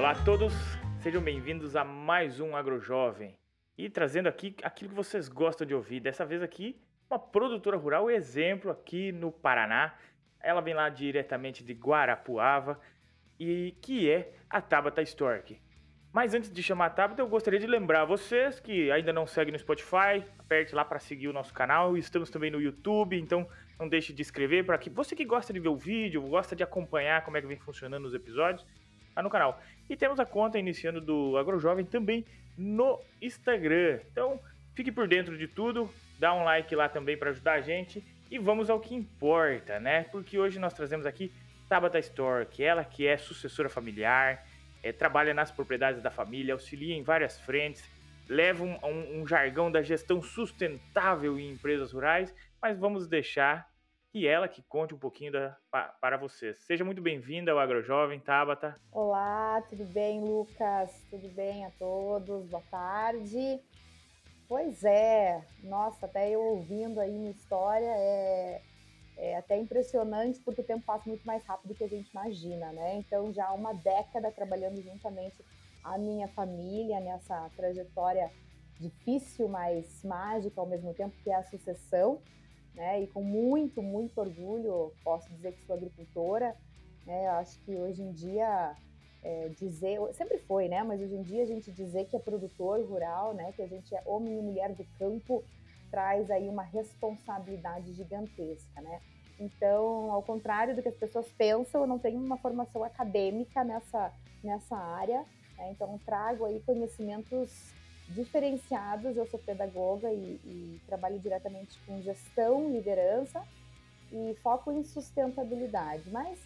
Olá a todos, sejam bem-vindos a mais um AgroJovem. E trazendo aqui aquilo que vocês gostam de ouvir. Dessa vez aqui, uma produtora rural exemplo aqui no Paraná. Ela vem lá diretamente de Guarapuava e que é a Tabata Stork. Mas antes de chamar a Tabata, eu gostaria de lembrar vocês que ainda não seguem no Spotify, aperte lá para seguir o nosso canal. Estamos também no YouTube, então não deixe de inscrever para que você que gosta de ver o vídeo, gosta de acompanhar como é que vem funcionando os episódios, tá no canal. E temos a conta iniciando do AgroJovem também no Instagram. Então, fique por dentro de tudo, dá um like lá também para ajudar a gente e vamos ao que importa, né? Porque hoje nós trazemos aqui Tabata Stork, ela que é sucessora familiar, é, trabalha nas propriedades da família, auxilia em várias frentes, leva um, um, um jargão da gestão sustentável em empresas rurais, mas vamos deixar que ela que conte um pouquinho da, para vocês. Seja muito bem-vinda ao AgroJovem, Tabata. Olá, tudo bem, Lucas? Tudo bem a todos? Boa tarde. Pois é, nossa, até eu ouvindo aí minha história, é, é até impressionante porque o tempo passa muito mais rápido do que a gente imagina, né? Então, já há uma década trabalhando juntamente a minha família nessa trajetória difícil, mas mágica ao mesmo tempo, que é a sucessão, né? E com muito, muito orgulho posso dizer que sou agricultora, né? Eu acho que hoje em dia é, dizer, sempre foi, né? Mas hoje em dia a gente dizer que é produtor rural, né? Que a gente é homem e mulher do campo, traz aí uma responsabilidade gigantesca, né? Então, ao contrário do que as pessoas pensam, eu não tenho uma formação acadêmica nessa, nessa área, né? então trago aí conhecimentos diferenciados. Eu sou pedagoga e, e trabalho diretamente com gestão, liderança e foco em sustentabilidade. Mas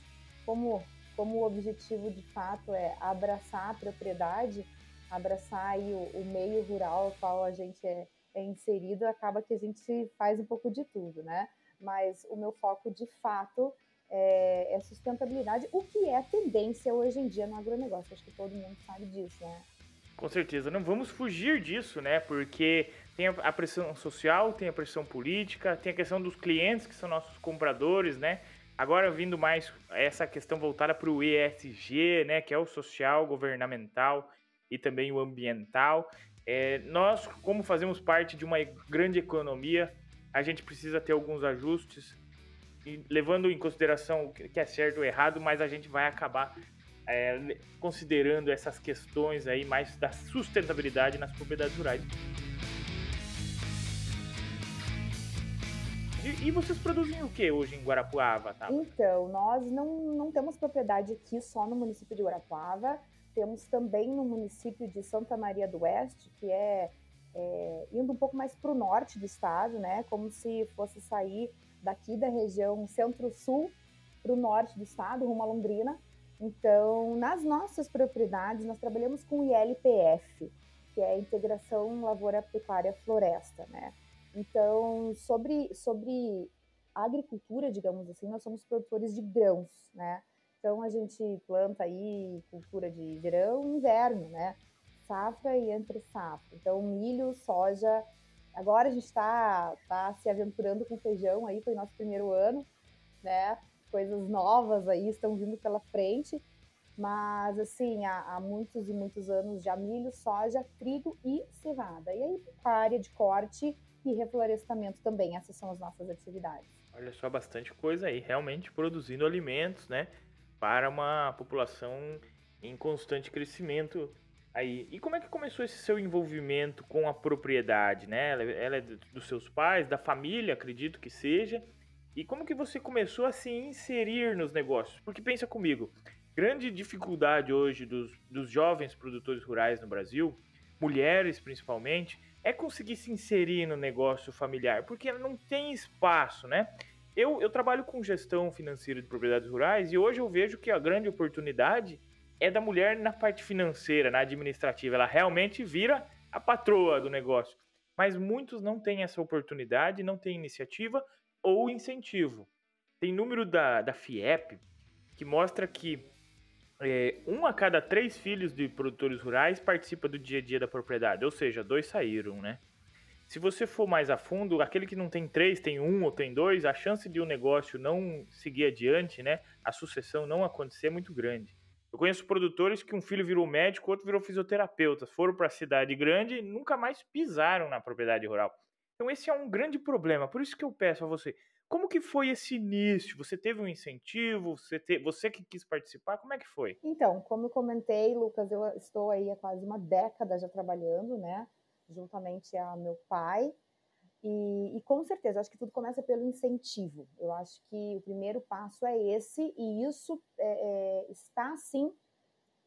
como como o objetivo de fato é abraçar a propriedade, abraçar o, o meio rural ao qual a gente é, é inserido, acaba que a gente faz um pouco de tudo, né? Mas o meu foco de fato é, é sustentabilidade, o que é tendência hoje em dia no agronegócio. Acho que todo mundo sabe disso, né? Com certeza, não vamos fugir disso, né? Porque tem a pressão social, tem a pressão política, tem a questão dos clientes que são nossos compradores, né? Agora vindo mais essa questão voltada para o ESG, né? Que é o social, governamental e também o ambiental. É, nós, como fazemos parte de uma grande economia, a gente precisa ter alguns ajustes, levando em consideração o que é certo ou errado, mas a gente vai acabar é, considerando essas questões aí mais da sustentabilidade nas propriedades rurais. E, e, vocês produzem o que hoje em Guarapuava? Tá? Então, nós não, não temos propriedade aqui só no município de Guarapuava, temos também no município de Santa Maria do Oeste, que é, é indo um pouco mais para o norte do estado, né? Como se fosse sair daqui da região centro-sul para o norte do estado, rumo a Londrina. Então, nas nossas propriedades, nós trabalhamos com ILPF, que é a Integração Lavoura Pecuária Floresta, né? Então, sobre, sobre agricultura, digamos assim, nós somos produtores de grãos, né? Então a gente planta aí cultura de verão e inverno, né? Safra e entre safra. Então milho, soja. Agora a gente está tá se aventurando com feijão aí, foi nosso primeiro ano, né? Coisas novas aí estão vindo pela frente. Mas assim, há, há muitos e muitos anos já milho, soja, trigo e cevada. E aí área de corte e reflorestamento também. Essas são as nossas atividades. Olha só, bastante coisa aí, realmente produzindo alimentos, né? para uma população em constante crescimento aí. E como é que começou esse seu envolvimento com a propriedade, né? Ela é dos seus pais, da família, acredito que seja. E como que você começou a se inserir nos negócios? Porque pensa comigo, grande dificuldade hoje dos, dos jovens produtores rurais no Brasil, mulheres principalmente, é conseguir se inserir no negócio familiar, porque não tem espaço, né? Eu, eu trabalho com gestão financeira de propriedades rurais e hoje eu vejo que a grande oportunidade é da mulher na parte financeira, na administrativa. Ela realmente vira a patroa do negócio. Mas muitos não têm essa oportunidade, não têm iniciativa ou incentivo. Tem número da, da FIEP que mostra que é, um a cada três filhos de produtores rurais participa do dia a dia da propriedade, ou seja, dois saíram, né? Se você for mais a fundo, aquele que não tem três, tem um ou tem dois, a chance de o um negócio não seguir adiante, né, a sucessão não acontecer é muito grande. Eu conheço produtores que um filho virou médico, outro virou fisioterapeuta, foram para a cidade grande e nunca mais pisaram na propriedade rural. Então esse é um grande problema. Por isso que eu peço a você, como que foi esse início? Você teve um incentivo? Você, te, você que quis participar? Como é que foi? Então, como eu comentei, Lucas, eu estou aí há quase uma década já trabalhando, né? Juntamente a meu pai. E, e, com certeza, acho que tudo começa pelo incentivo. Eu acho que o primeiro passo é esse, e isso é, é, está, sim,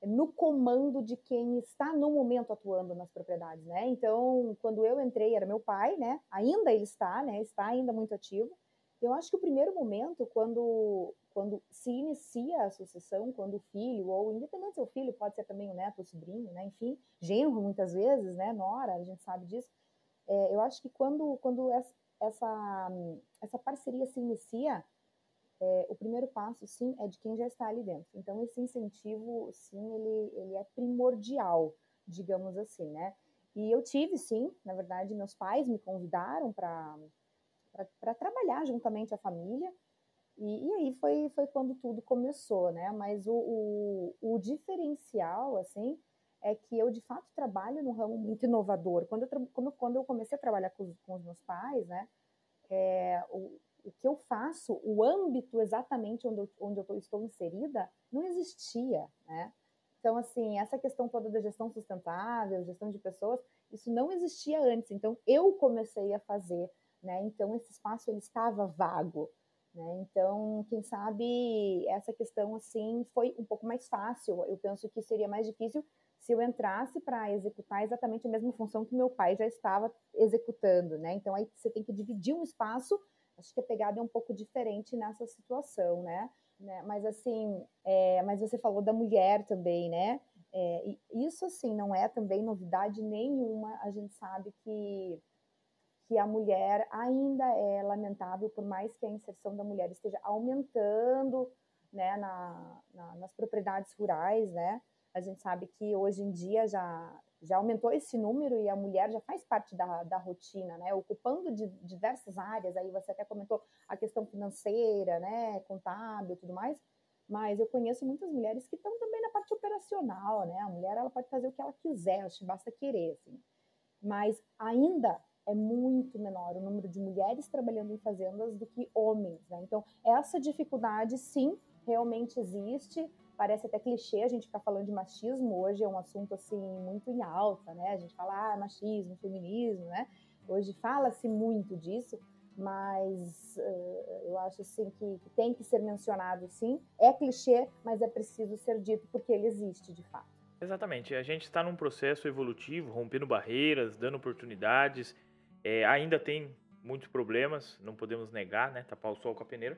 no comando de quem está no momento atuando nas propriedades, né? Então, quando eu entrei, era meu pai, né? Ainda ele está, né? Está ainda muito ativo. Eu acho que o primeiro momento, quando, quando se inicia a sucessão, quando o filho, ou independente se é o filho, pode ser também o neto, o sobrinho, né? Enfim, genro muitas vezes, né? Nora, a gente sabe disso é, eu acho que quando, quando essa, essa parceria se inicia, é, o primeiro passo, sim, é de quem já está ali dentro. Então, esse incentivo, sim, ele, ele é primordial, digamos assim, né? E eu tive, sim, na verdade, meus pais me convidaram para trabalhar juntamente a família, e, e, aí foi, foi quando tudo começou, né? Mas o, o, o diferencial, assim, é que eu de fato trabalho num ramo muito inovador. Quando eu, quando, quando eu comecei a trabalhar com, com os meus pais, né, é, o, o que eu faço, o âmbito exatamente onde eu, onde eu estou inserida, não existia, né? Então, assim, essa questão toda da gestão sustentável, gestão de pessoas, isso não existia antes. Então, eu comecei a fazer, né? Então, esse espaço, ele estava vago, né? Então, quem sabe, essa questão, assim, foi um pouco mais fácil. Eu penso que seria mais difícil se eu entrasse para executar exatamente a mesma função que meu pai já estava executando, né? Então aí você tem que dividir um espaço. Acho que a pegada é um pouco diferente nessa situação, né? né? Mas assim, é, mas você falou da mulher também, né? É, isso assim não é também novidade nenhuma. A gente sabe que que a mulher ainda é lamentável, por mais que a inserção da mulher esteja aumentando, né, na, na nas propriedades rurais, né? A gente sabe que hoje em dia já, já aumentou esse número e a mulher já faz parte da, da rotina, né? Ocupando de diversas áreas. Aí você até comentou a questão financeira, né? Contábil e tudo mais. Mas eu conheço muitas mulheres que estão também na parte operacional, né? A mulher ela pode fazer o que ela quiser, basta querer, assim. Mas ainda é muito menor o número de mulheres trabalhando em fazendas do que homens, né? Então, essa dificuldade, sim, realmente existe parece até clichê a gente ficar falando de machismo, hoje é um assunto assim muito em alta, né? A gente fala ah, machismo, feminismo, né? Hoje fala-se muito disso, mas uh, eu acho assim que, que, tem que ser mencionado sim. É clichê, mas é preciso ser dito porque ele existe de fato. Exatamente. A gente está num processo evolutivo, rompendo barreiras, dando oportunidades. É, ainda tem muitos problemas, não podemos negar, né? Tapar o sol com a peneira.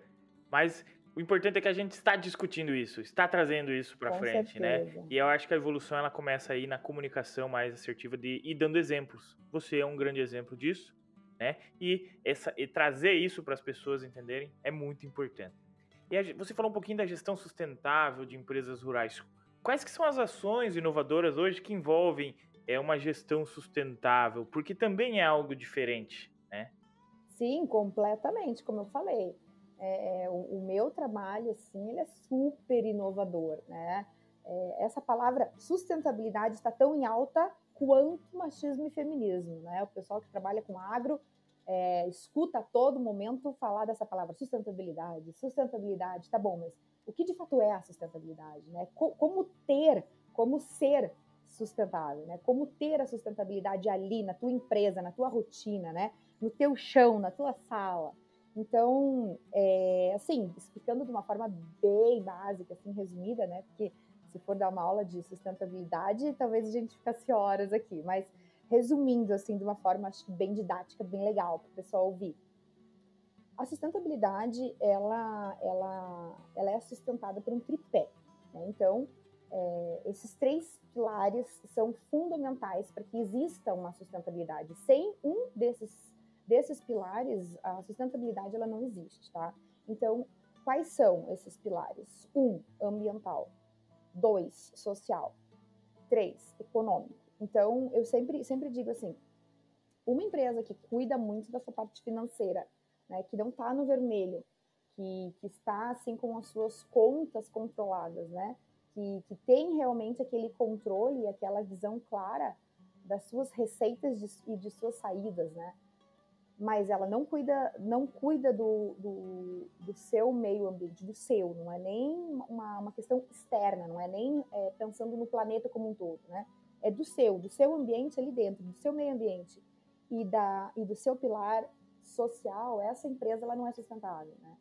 Mas o importante é que a gente está discutindo isso, está trazendo isso para frente, né? certeza. né? E eu acho que a evolução ela começa aí na comunicação mais assertiva de e dando exemplos. Você é um grande exemplo disso, né? E essa e trazer isso para as pessoas entenderem é muito importante. E a, você falou um pouquinho da gestão sustentável de empresas rurais. Quais que são as ações inovadoras hoje que envolvem é uma gestão sustentável? Porque também é algo diferente, né? Sim, completamente, como eu falei é, é, o, o, meu trabalho, assim, ele é super inovador, né? É, essa palavra sustentabilidade está tão em alta quanto machismo e feminismo, né? O pessoal que trabalha com agro é, escuta a todo momento falar dessa palavra sustentabilidade, sustentabilidade, tá bom, mas o que de fato é a sustentabilidade, né? Co como ter, como ser sustentável, né? Como ter a sustentabilidade ali na tua empresa, na tua rotina, né? No teu chão, na tua sala. Então, é, assim, explicando de uma forma bem básica, assim, resumida, né? Porque se for dar uma aula de sustentabilidade, talvez a gente ficasse horas aqui, mas resumindo, assim, de uma forma, acho que bem didática, bem legal para o pessoal ouvir. A sustentabilidade, ela, ela, ela é sustentada por um tripé, né? Então, é, esses três pilares são fundamentais para que exista uma sustentabilidade. Sem um desses desses pilares, a sustentabilidade ela não existe, tá? Então, quais são esses pilares? Um, ambiental. Dois, social. Três, econômico. Então, eu sempre, sempre digo assim, uma empresa que cuida muito da sua parte financeira, né, que não está no vermelho, que, que está assim com as suas contas controladas, né, que, que tem realmente aquele controle, aquela visão clara das suas receitas de, e de suas saídas, né? Mas ela não cuida, não cuida do, do, do, seu meio ambiente, do seu, não é nem uma, uma questão externa, não é nem é, pensando no planeta como um todo, né? É do seu, do seu ambiente ali dentro, do seu meio ambiente e, da, e do seu pilar social, essa empresa ela não é sustentável, né?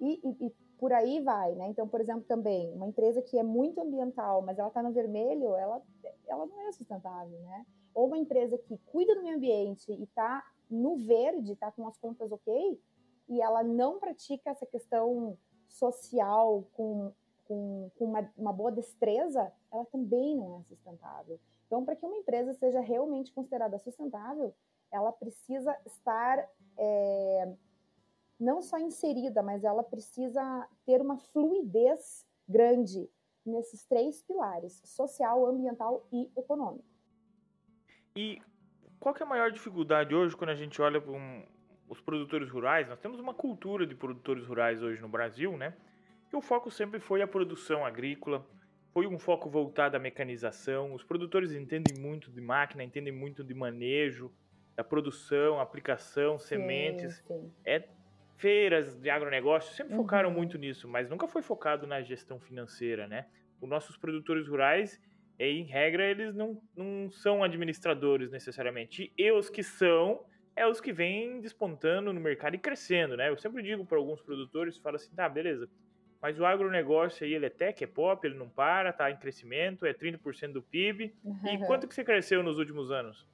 E, e, e, por aí vai, né? Então, por exemplo, também uma empresa que é muito ambiental, mas ela está no vermelho, ela, ela não é sustentável, né? Ou uma empresa que cuida do meio ambiente e está no verde, está com as contas ok, e ela não pratica essa questão social com, com, com uma, uma boa destreza, ela também não é sustentável. Então, para que uma empresa seja realmente considerada sustentável, ela precisa estar é, não só inserida, mas ela precisa ter uma fluidez grande nesses três pilares: social, ambiental e econômico. E qual é a maior dificuldade hoje quando a gente olha para um, os produtores rurais? Nós temos uma cultura de produtores rurais hoje no Brasil, né? E o foco sempre foi a produção agrícola, foi um foco voltado à mecanização. Os produtores entendem muito de máquina, entendem muito de manejo, da produção, aplicação, sim, sementes. Sim. É feiras de agronegócio sempre uhum. focaram muito nisso, mas nunca foi focado na gestão financeira, né? Os nossos produtores rurais, em regra, eles não, não são administradores necessariamente. E os que são, é os que vêm despontando no mercado e crescendo, né? Eu sempre digo para alguns produtores, falo assim, tá, beleza, mas o agronegócio aí, ele é tech, é pop, ele não para, tá em crescimento, é 30% do PIB. Uhum. E quanto que você cresceu nos últimos anos?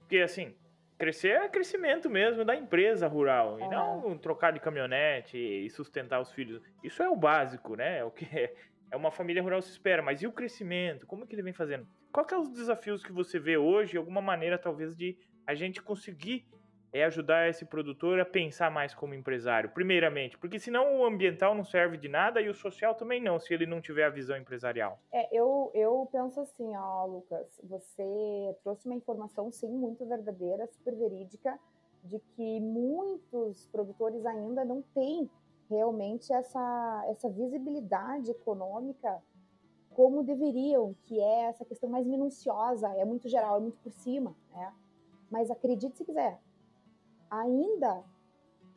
Porque, assim, crescer é crescimento mesmo da empresa rural, e não trocar de caminhonete e sustentar os filhos. Isso é o básico, né? É o que é, é uma família rural se espera, mas e o crescimento? Como é que ele vem fazendo? Quais são é os desafios que você vê hoje, alguma maneira talvez de a gente conseguir é ajudar esse produtor a pensar mais como empresário, primeiramente, porque senão o ambiental não serve de nada e o social também não, se ele não tiver a visão empresarial. É, eu, eu penso assim, ó, Lucas, você trouxe uma informação, sim, muito verdadeira, super verídica, de que muitos produtores ainda não têm realmente essa, essa visibilidade econômica como deveriam, que é essa questão mais minuciosa, é muito geral, é muito por cima, né? Mas acredite se quiser, ainda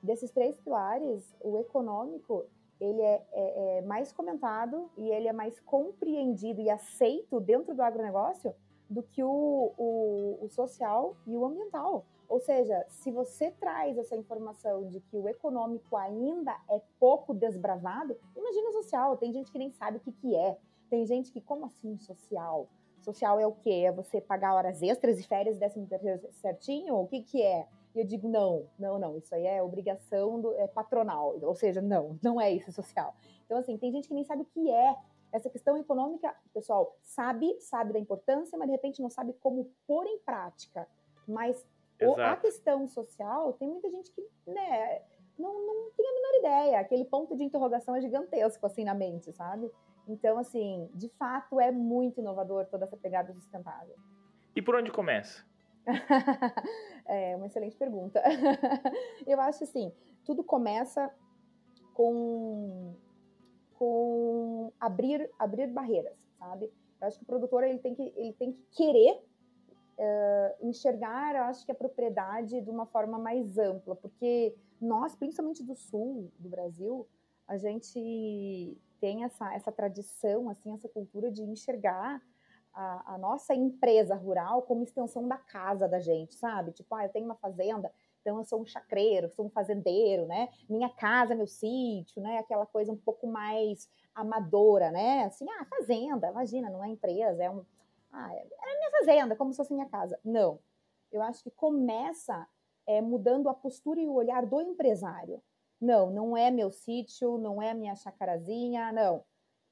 desses três pilares, o econômico ele é, é, é, mais comentado e ele é mais compreendido e aceito dentro do agronegócio do que o, o, o, social e o ambiental. Ou seja, se você traz essa informação de que o econômico ainda é pouco desbravado, imagina o social. Tem gente que nem sabe o que, que é. Tem gente que, como assim social? Social é o quê? É você pagar horas extras e férias décimo certinho? O que, que é? E eu digo, não, não, não, isso aí é obrigação do, é patronal, ou seja, não, não é isso social. Então, assim, tem gente que nem sabe o que é essa questão econômica, pessoal, sabe, sabe da importância, mas de repente não sabe como pôr em prática. Mas o, a questão social, tem muita gente que, né, não, não tem a menor ideia, aquele ponto de interrogação é gigantesco, assim, na mente, sabe? Então, assim, de fato, é muito inovador toda essa pegada sustentável. E por onde começa? é uma excelente pergunta. eu acho assim, tudo começa com, com abrir, abrir barreiras, sabe? Eu acho que o produtor ele tem que, ele tem que querer uh, enxergar, acho que a propriedade de uma forma mais ampla, porque nós, principalmente do sul do Brasil, a gente tem essa, essa tradição, assim, essa cultura de enxergar a, a, nossa empresa rural como extensão da casa da gente, sabe? Tipo, ah, eu tenho uma fazenda, então eu sou um chacreiro, sou um fazendeiro, né? Minha casa, meu sítio, né? Aquela coisa um pouco mais amadora, né? Assim, ah, fazenda, imagina, não é empresa, é um. Ah, é, é minha fazenda, como se fosse minha casa. Não. Eu acho que começa é, mudando a postura e o olhar do empresário. Não, não é meu sítio, não é minha chacarazinha, não.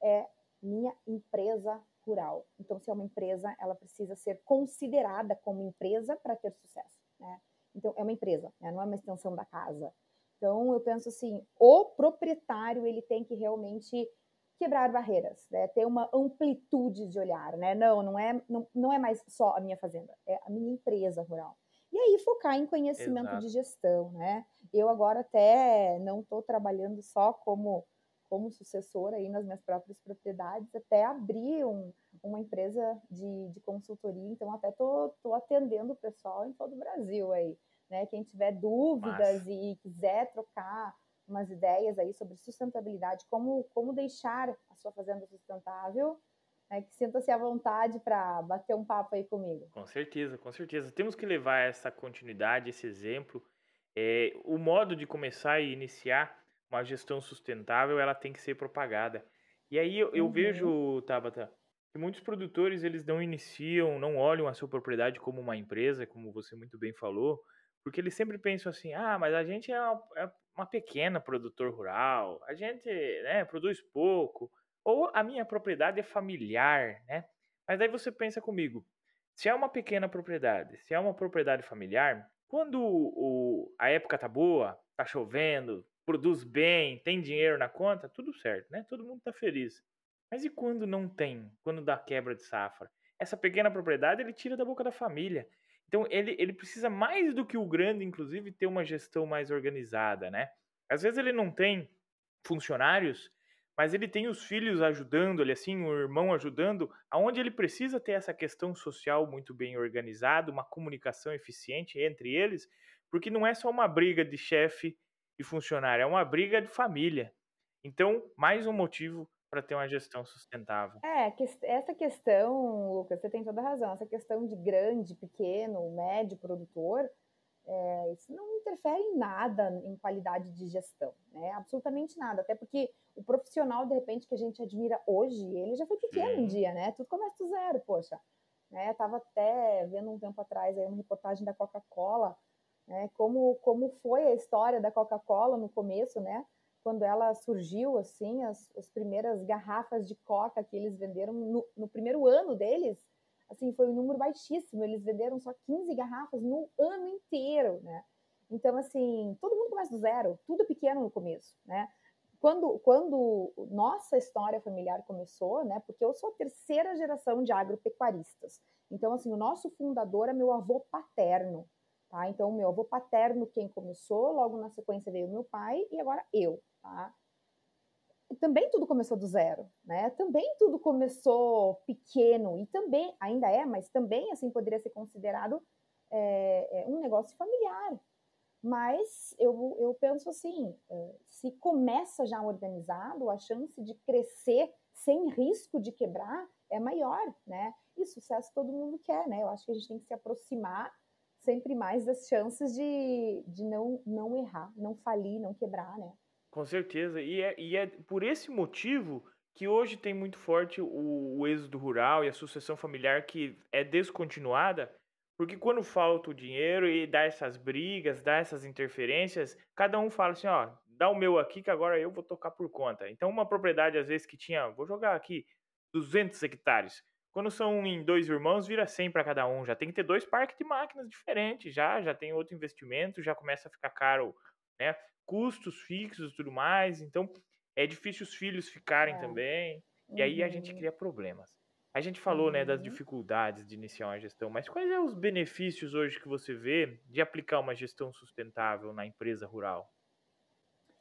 É minha empresa rural. Então, se é uma empresa, ela precisa ser considerada como empresa para ter sucesso, né? Então, é uma empresa, né? não é uma extensão da casa. Então, eu penso assim, o proprietário, ele tem que realmente quebrar barreiras, né? ter uma amplitude de olhar, né? Não, não é, não, não é mais só a minha fazenda, é a minha empresa rural. E aí focar em conhecimento Exato. de gestão, né? Eu agora até não estou trabalhando só como como sucessora aí nas minhas próprias propriedades, até abrir um, uma empresa de, de consultoria. Então, até tô, tô atendendo o pessoal em todo o Brasil aí. Né? Quem tiver dúvidas e quiser trocar umas ideias aí sobre sustentabilidade, como, como deixar a sua fazenda sustentável, né, que sinta-se à vontade para bater um papo aí comigo. Com certeza, com certeza. Temos que levar essa continuidade, esse exemplo. É, o modo de começar e iniciar uma gestão sustentável, ela tem que ser propagada. E aí eu, eu uhum. vejo, Tabata, que muitos produtores eles não iniciam, não olham a sua propriedade como uma empresa, como você muito bem falou, porque eles sempre pensam assim, ah, mas a gente é uma, é uma pequena produtor rural, a gente né, produz pouco, ou a minha propriedade é familiar, né? Mas aí você pensa comigo, se é uma pequena propriedade, se é uma propriedade familiar, quando o, a época tá boa, tá chovendo, produz bem, tem dinheiro na conta, tudo certo, né? Todo mundo tá feliz. Mas e quando não tem? Quando dá quebra de safra? Essa pequena propriedade ele tira da boca da família. Então ele, ele precisa mais do que o grande, inclusive, ter uma gestão mais organizada, né? Às vezes ele não tem funcionários mas ele tem os filhos ajudando ele assim, o irmão ajudando, aonde ele precisa ter essa questão social muito bem organizada, uma comunicação eficiente entre eles, porque não é só uma briga de chefe e funcionário, é uma briga de família. Então, mais um motivo para ter uma gestão sustentável. É, essa questão, Lucas, você tem toda a razão, essa questão de grande, pequeno, médio produtor, é, isso não interfere em nada em qualidade de gestão, né? Absolutamente nada. Até porque o profissional, de repente, que a gente admira hoje, ele já foi pequeno um dia, né? Tudo começa do zero, poxa. Né? Tava até vendo um tempo atrás aí uma reportagem da Coca-Cola, né? Como, como foi a história da Coca-Cola no começo, né? Quando ela surgiu, assim, as, as primeiras garrafas de Coca que eles venderam no, no primeiro ano deles, assim, foi um número baixíssimo. Eles venderam só 15 garrafas no ano inteiro, né? Então, assim, todo mundo começa do zero, tudo pequeno no começo, né? Quando, quando nossa história familiar começou, né? Porque eu sou a terceira geração de agropecuaristas. Então, assim, o nosso fundador é meu avô paterno, tá? Então, o meu avô paterno quem começou, logo na sequência veio meu pai e agora eu, tá? também tudo começou do zero, né? Também tudo começou pequeno e também ainda é, mas também assim poderia ser considerado é, é um negócio familiar. Mas eu, eu penso assim, é, se começa já organizado, a chance de crescer sem risco de quebrar é maior, né? E sucesso todo mundo quer, né? Eu acho que a gente tem que se aproximar sempre mais das chances de, de não, não errar, não falir, não quebrar, né? Com certeza. E é, e é por esse motivo que hoje tem muito forte o, o êxodo rural e a sucessão familiar que é descontinuada, porque quando falta o dinheiro e dá essas brigas, dá essas interferências, cada um fala assim, ó, dá o meu aqui que agora eu vou tocar por conta. Então uma propriedade às vezes que tinha, vou jogar aqui 200 hectares, quando são em dois irmãos, vira 100 para cada um. Já tem que ter dois parques de máquinas diferentes, já, já tem outro investimento, já começa a ficar caro, né? custos fixos e tudo mais. Então, é difícil os filhos ficarem é. também. E aí a gente uhum. cria problemas. A gente falou, uhum. né, das uhum. dificuldades de iniciar uma gestão, mas quais são os benefícios hoje que você vê de aplicar uma gestão sustentável na empresa rural?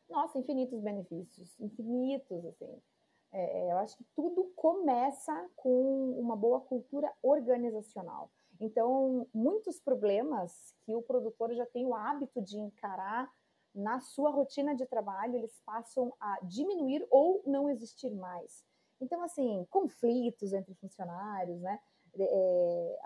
Nossa, infinitos benefícios, infinitos, assim. É, é eu acho que tudo começa com uma boa cultura organizacional. Então, muitos problemas que o produtor já tem o hábito de encarar na sua rotina de trabalho, eles passam a diminuir ou não existir mais. Então, assim, conflitos entre funcionários, né? É,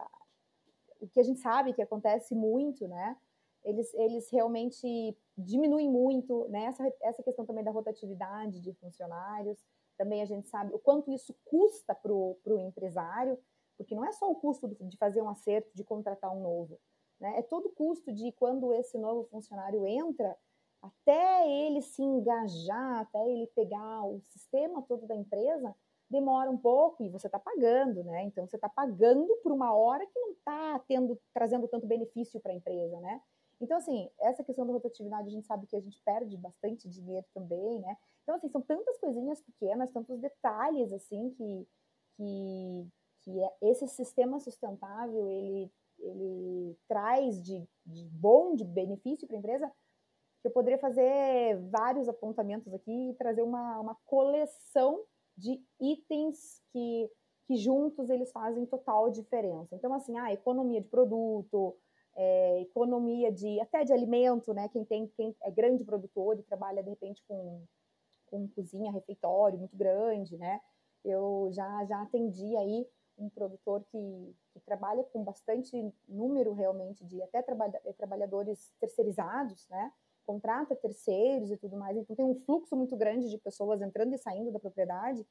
o que a gente sabe que acontece muito, né? Eles, eles realmente diminuem muito, né? Essa, essa questão também da rotatividade de funcionários. Também a gente sabe o quanto isso custa para o empresário, porque não é só o custo de fazer um acerto, de contratar um novo, né? É todo o custo de quando esse novo funcionário entra, até ele se engajar, até ele pegar o sistema todo da empresa, demora um pouco e você está pagando, né? Então você está pagando por uma hora que não está tendo, trazendo tanto benefício para a empresa, né? Então, assim, essa questão da rotatividade, a gente sabe que a gente perde bastante dinheiro também, né? Então, assim, são tantas coisinhas pequenas, tantos detalhes, assim, que, que, que é, esse sistema sustentável, ele, ele traz de, de bom, de benefício para a empresa, que eu poderia fazer vários apontamentos aqui e trazer uma, uma coleção de itens que, que juntos eles fazem total diferença. Então, assim, a ah, economia de produto, é, economia de até de alimento, né? Quem tem quem é grande produtor e trabalha de repente com, com cozinha, refeitório muito grande, né? Eu já já atendi aí um produtor que, que trabalha com bastante número realmente de até trabalha, trabalhadores terceirizados, né? Contrata terceiros e tudo mais. Então tem um fluxo muito grande de pessoas entrando e saindo da propriedade.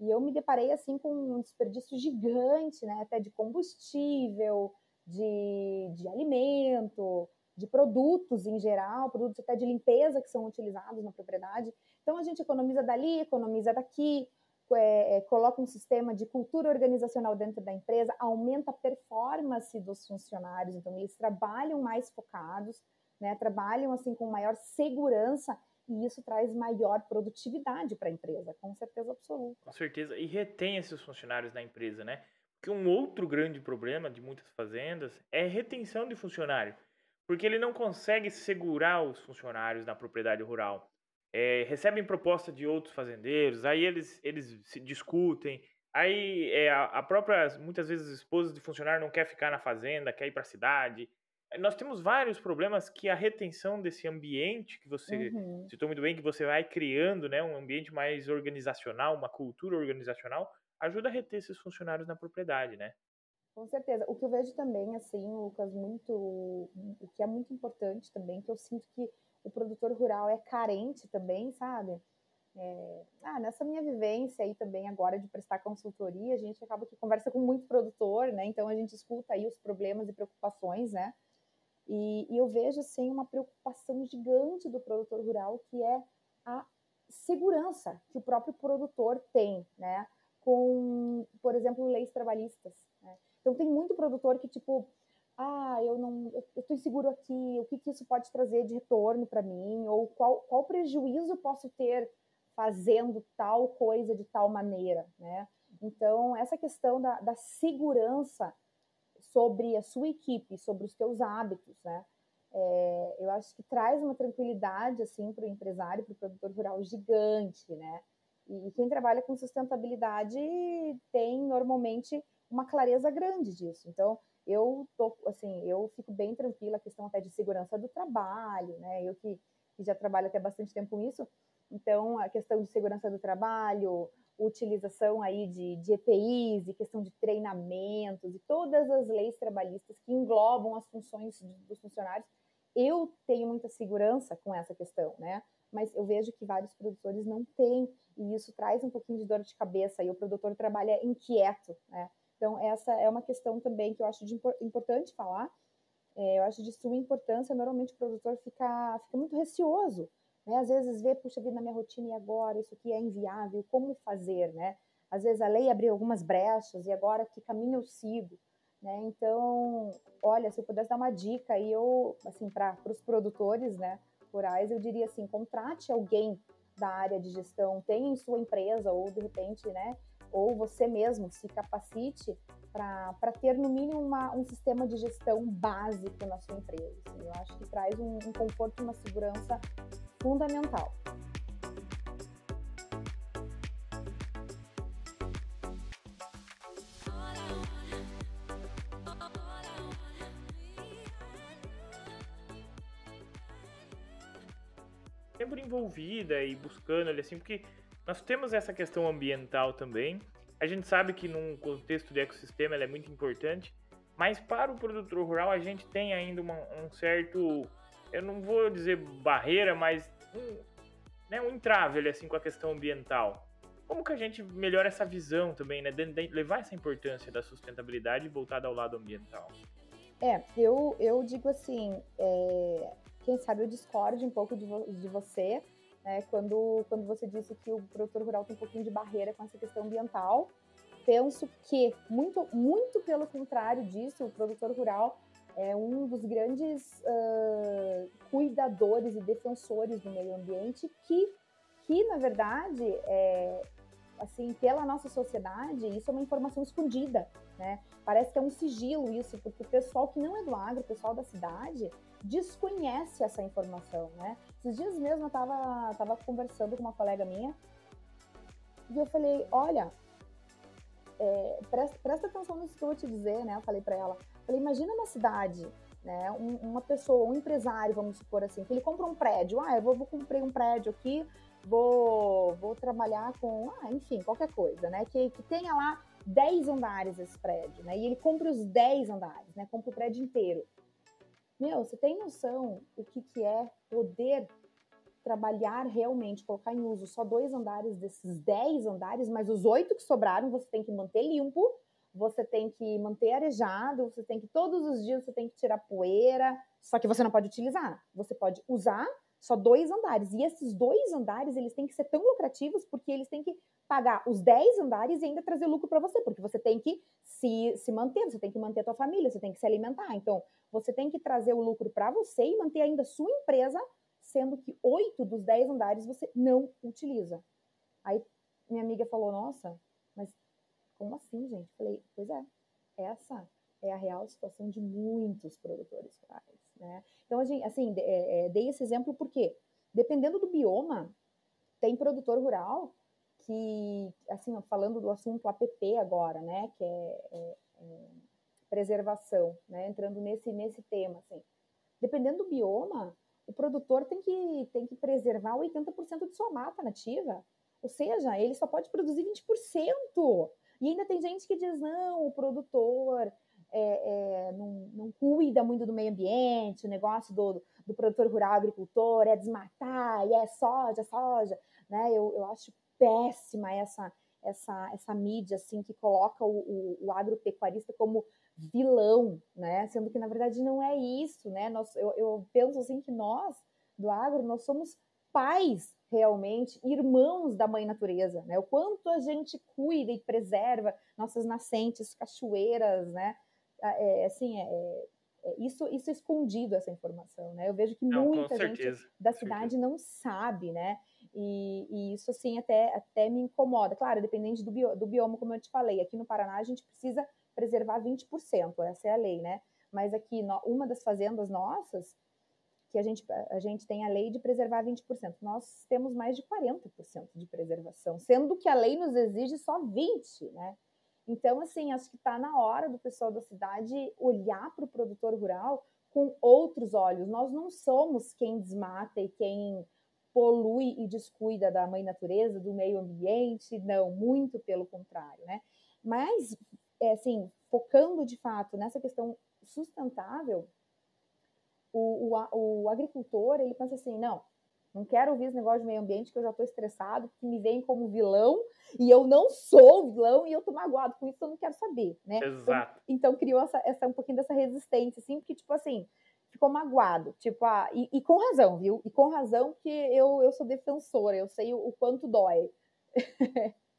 E eu me deparei assim com um desperdício gigante, né? Até de combustível, de, de alimento, de produtos em geral, produtos até de limpeza que são utilizados na propriedade. Então a gente economiza dali, economiza daqui, é, é, coloca um sistema de cultura organizacional dentro da empresa, aumenta a performance dos funcionários, então eles trabalham mais focados, né, trabalham assim com maior segurança e isso traz maior produtividade para a empresa, com certeza absoluta. Com certeza, e retém esses funcionários na empresa, né? Porque um outro grande problema de muitas fazendas é retenção de funcionário, porque ele não consegue segurar os funcionários na propriedade rural é, recebem proposta de outros fazendeiros, aí eles, eles se discutem, aí é, a, própria, muitas vezes, esposa de funcionário não quer ficar na fazenda, quer ir para a cidade. Nós temos vários problemas que a retenção desse ambiente que você uhum. citou muito bem, que você vai criando, né, um ambiente mais organizacional, uma cultura organizacional, ajuda a reter esses funcionários na propriedade, né? Com certeza. O que eu vejo também, assim, Lucas, muito, o que é muito importante também, que eu sinto que o produtor rural é carente também, sabe? É, ah, nessa minha vivência aí também agora de prestar consultoria, a gente acaba que conversa com muito produtor, né? Então a gente escuta aí os problemas e preocupações, né? E, e eu vejo assim uma preocupação gigante do produtor rural que é a segurança que o próprio produtor tem, né? Com, por exemplo, leis trabalhistas. Né? Então tem muito produtor que tipo ah, eu não, eu estou inseguro aqui, o que, que isso pode trazer de retorno para mim, ou qual, qual prejuízo posso ter fazendo tal coisa de tal maneira, né? Então, essa questão da, da segurança sobre a sua equipe, sobre os teus hábitos, né? É, eu acho que traz uma tranquilidade, assim, para o empresário, para o produtor rural gigante, né? E quem trabalha com sustentabilidade tem, normalmente, uma clareza grande disso. Então, eu tô, assim, eu fico bem tranquila, a questão até de segurança do trabalho, né? Eu que, que já trabalho até bastante tempo com isso, então a questão de segurança do trabalho, utilização aí de, de EPIs e questão de treinamentos e todas as leis trabalhistas que englobam as funções dos funcionários, eu tenho muita segurança com essa questão, né? Mas eu vejo que vários produtores não têm, e isso traz um pouquinho de dor de cabeça, e o produtor trabalha inquieto, né? Então, essa é uma questão também que eu acho de importante falar. É, eu acho de suma importância. Normalmente, o produtor fica, fica muito receoso. Né? Às vezes, vê, puxa vida, na minha rotina e agora? Isso aqui é inviável. Como fazer? Né? Às vezes, a lei abriu algumas brechas e agora que caminho eu sigo? Né? Então, olha, se eu pudesse dar uma dica aí, eu, assim, para os produtores né, rurais, eu diria assim: contrate alguém da área de gestão, tenha em sua empresa ou de repente, né, ou você mesmo se capacite para ter, no mínimo, uma, um sistema de gestão básico na sua empresa. Assim, eu acho que traz um, um conforto e uma segurança fundamental. sempre envolvida e buscando ali assim, porque nós temos essa questão ambiental também. A gente sabe que num contexto de ecossistema ela é muito importante, mas para o produtor rural a gente tem ainda uma, um certo, eu não vou dizer barreira, mas um, né, um entrave assim com a questão ambiental. Como que a gente melhora essa visão também, né, de, de levar essa importância da sustentabilidade voltada ao lado ambiental? É, eu, eu digo assim, é, quem sabe eu discorde um pouco de, vo de você, né, quando, quando você disse que o produtor rural tem um pouquinho de barreira com essa questão ambiental. Penso que, muito, muito pelo contrário disso, o produtor rural é um dos grandes uh, cuidadores e defensores do meio ambiente que, que na verdade, é, assim, pela nossa sociedade, isso é uma informação escondida, né? Parece que é um sigilo isso, porque o pessoal que não é do agro, o pessoal da cidade, desconhece essa informação, né? Esses dias mesmo eu estava tava conversando com uma colega minha e eu falei, olha, é, presta, presta, atenção nisso que eu vou te dizer, né? Eu falei para ela, falei, imagina uma cidade, né? Um, uma pessoa, um empresário, vamos supor assim, que ele compra um prédio, ah, eu vou, vou comprar um prédio aqui, vou, vou trabalhar com, ah, enfim, qualquer coisa, né? Que, que tenha lá 10 andares esse prédio, né? E ele compra os 10 andares, né? Compra o prédio inteiro. Meu, você tem noção o que, que é poder trabalhar realmente, colocar em uso só dois andares desses 10 andares, mas os oito que sobraram você tem que manter limpo, você tem que manter arejado, você tem que todos os dias você tem que tirar poeira, só que você não pode utilizar. Você pode usar só dois andares. E esses dois andares, eles têm que ser tão lucrativos porque eles têm que pagar os 10 andares e ainda trazer lucro para você, porque você tem que se, se manter, você tem que manter a tua família, você tem que se alimentar. Então, você tem que trazer o lucro para você e manter ainda a sua empresa, sendo que oito dos 10 andares você não utiliza. Aí minha amiga falou: Nossa, mas como assim, gente? Falei: Pois é, essa é a real situação de muitos produtores rurais, né? Então, assim, é, é, dei esse exemplo porque, dependendo do bioma, tem produtor rural que, assim, falando do assunto APP agora, né, que é, é, é, preservação, né, entrando nesse, nesse tema, assim, dependendo do bioma, o produtor tem que, tem que preservar 80% de sua mata nativa, ou seja, ele só pode produzir 20%. E ainda tem gente que diz, não, o produtor é, é, não, não, cuida muito do meio ambiente, o negócio do, do produtor rural, agricultor, é desmatar, e é soja, soja, né? Eu, eu acho péssima essa essa, essa mídia assim que coloca o, o, o, agropecuarista como vilão, né? Sendo que na verdade não é isso, né? Nós, eu, eu penso assim que nós do agro nós somos pais realmente, irmãos da mãe natureza, né? O quanto a gente cuida e preserva nossas nascentes, cachoeiras, né? Ah, é, assim, é, é, isso, isso é escondido, essa informação, né? Eu vejo que não, muita gente da cidade não sabe, né? E, e, isso, assim, até, até me incomoda. Claro, dependente do, bio, do bioma, como eu te falei. Aqui no Paraná, a gente precisa preservar 20%, essa é a lei, né? Mas aqui, no, uma das fazendas nossas, que a gente, a gente tem a lei de preservar 20%. Nós temos mais de 40% de preservação, sendo que a lei nos exige só 20%, né? Então, assim, acho que está na hora do pessoal da cidade olhar para o produtor rural com outros olhos. Nós não somos quem desmata e quem polui e descuida da mãe natureza, do meio ambiente, não, muito pelo contrário, né? Mas, é, assim, focando de fato nessa questão sustentável, o, o, o agricultor, ele pensa assim, não, não quero ouvir esse negócio de meio ambiente que eu já estou estressado, que me veem como vilão e eu não sou vilão e eu tô magoado com isso, eu não quero saber, né? Exato. Então, então criou essa, essa, um pouquinho dessa resistência, assim, porque, tipo assim, ficou magoado. Tipo, ah, e, e, com razão, viu? E com razão que eu, eu sou defensora, eu sei o, o quanto dói.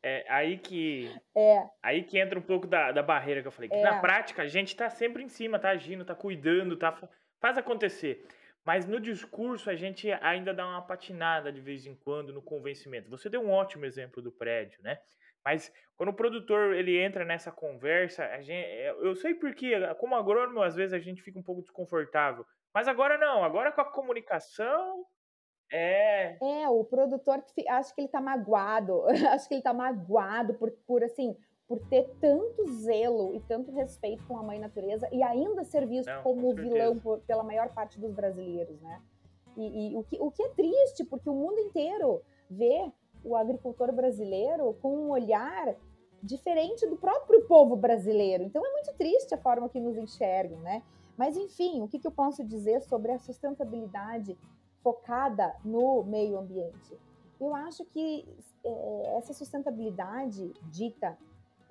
É aí que é. aí que entra um pouco da, da barreira que eu falei. É. Na prática, a gente tá sempre em cima, tá agindo, tá cuidando, tá faz acontecer. Mas no discurso a gente ainda dá uma patinada de vez em quando no convencimento. Você deu um ótimo exemplo do prédio, né? Mas quando o produtor ele entra nessa conversa, gente, eu sei porque, como agrônomo, às vezes a gente fica um pouco desconfortável. Mas agora não, agora com a comunicação. É. É, o produtor acho que ele tá magoado. acho que ele tá magoado por, por assim, por ter tanto zelo e tanto respeito com a mãe natureza e ainda ser visto não, como vilão por, pela maior parte dos brasileiros, né? E, e, o, que, o que é triste, porque o mundo inteiro vê o agricultor brasileiro com um olhar diferente do próprio povo brasileiro. Então é muito triste a forma que nos enxergam, né? Mas enfim, o que, que eu posso dizer sobre a sustentabilidade focada no meio ambiente? Eu acho que é, essa sustentabilidade dita,